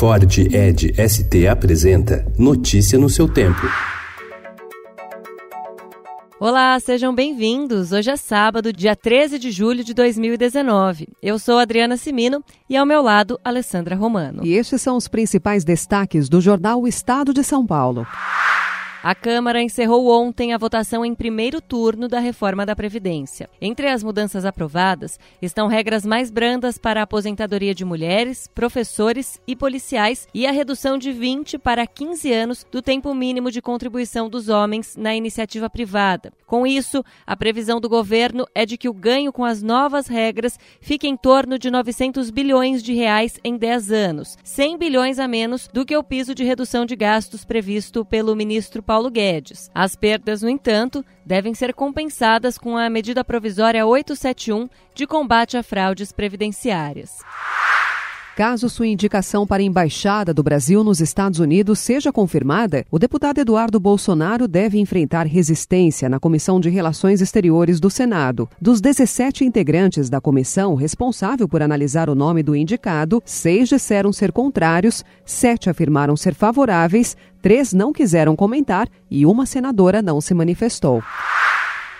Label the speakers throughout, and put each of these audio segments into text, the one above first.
Speaker 1: Ford Ed ST apresenta Notícia no seu tempo.
Speaker 2: Olá, sejam bem-vindos. Hoje é sábado, dia 13 de julho de 2019. Eu sou Adriana Simino e ao meu lado, Alessandra Romano.
Speaker 3: E estes são os principais destaques do jornal O Estado de São Paulo.
Speaker 2: A Câmara encerrou ontem a votação em primeiro turno da reforma da Previdência. Entre as mudanças aprovadas estão regras mais brandas para a aposentadoria de mulheres, professores e policiais e a redução de 20 para 15 anos do tempo mínimo de contribuição dos homens na iniciativa privada. Com isso, a previsão do governo é de que o ganho com as novas regras fique em torno de 900 bilhões de reais em 10 anos, 100 bilhões a menos do que o piso de redução de gastos previsto pelo ministro Paulo Guedes. As perdas, no entanto, devem ser compensadas com a medida provisória 871 de combate a fraudes previdenciárias.
Speaker 3: Caso sua indicação para a embaixada do Brasil nos Estados Unidos seja confirmada, o deputado Eduardo Bolsonaro deve enfrentar resistência na Comissão de Relações Exteriores do Senado. Dos 17 integrantes da comissão responsável por analisar o nome do indicado, seis disseram ser contrários, sete afirmaram ser favoráveis, três não quiseram comentar e uma senadora não se manifestou.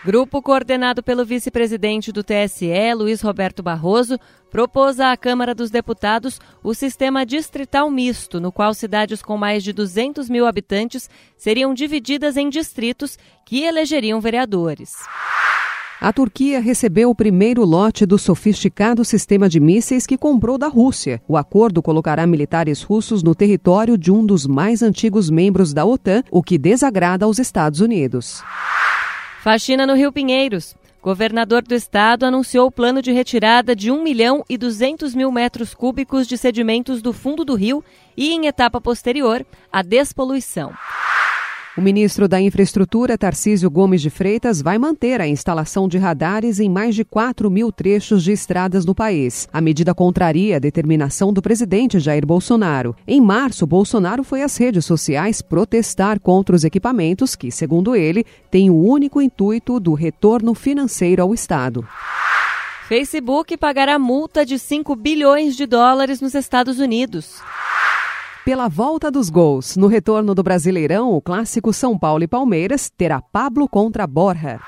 Speaker 2: Grupo coordenado pelo vice-presidente do TSE, Luiz Roberto Barroso, propôs à Câmara dos Deputados o sistema distrital misto, no qual cidades com mais de 200 mil habitantes seriam divididas em distritos que elegeriam vereadores.
Speaker 3: A Turquia recebeu o primeiro lote do sofisticado sistema de mísseis que comprou da Rússia. O acordo colocará militares russos no território de um dos mais antigos membros da OTAN, o que desagrada aos Estados Unidos.
Speaker 2: Faxina no Rio Pinheiros. Governador do estado anunciou o plano de retirada de 1 milhão e 200 mil metros cúbicos de sedimentos do fundo do rio e, em etapa posterior, a despoluição.
Speaker 3: O ministro da Infraestrutura, Tarcísio Gomes de Freitas, vai manter a instalação de radares em mais de 4 mil trechos de estradas no país. A medida contraria a determinação do presidente Jair Bolsonaro. Em março, Bolsonaro foi às redes sociais protestar contra os equipamentos que, segundo ele, têm o único intuito do retorno financeiro ao Estado.
Speaker 2: Facebook pagará multa de 5 bilhões de dólares nos Estados Unidos.
Speaker 3: Pela volta dos gols, no retorno do Brasileirão, o clássico São Paulo e Palmeiras terá Pablo contra Borja.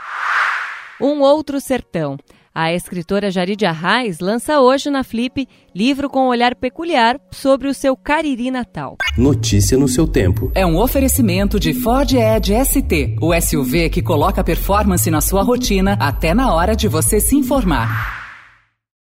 Speaker 2: Um outro sertão. A escritora Jarid Arraes lança hoje na Flip livro com um olhar peculiar sobre o seu Cariri natal.
Speaker 1: Notícia no seu tempo.
Speaker 4: É um oferecimento de Ford Edge ST, o SUV que coloca performance na sua rotina até na hora de você se informar.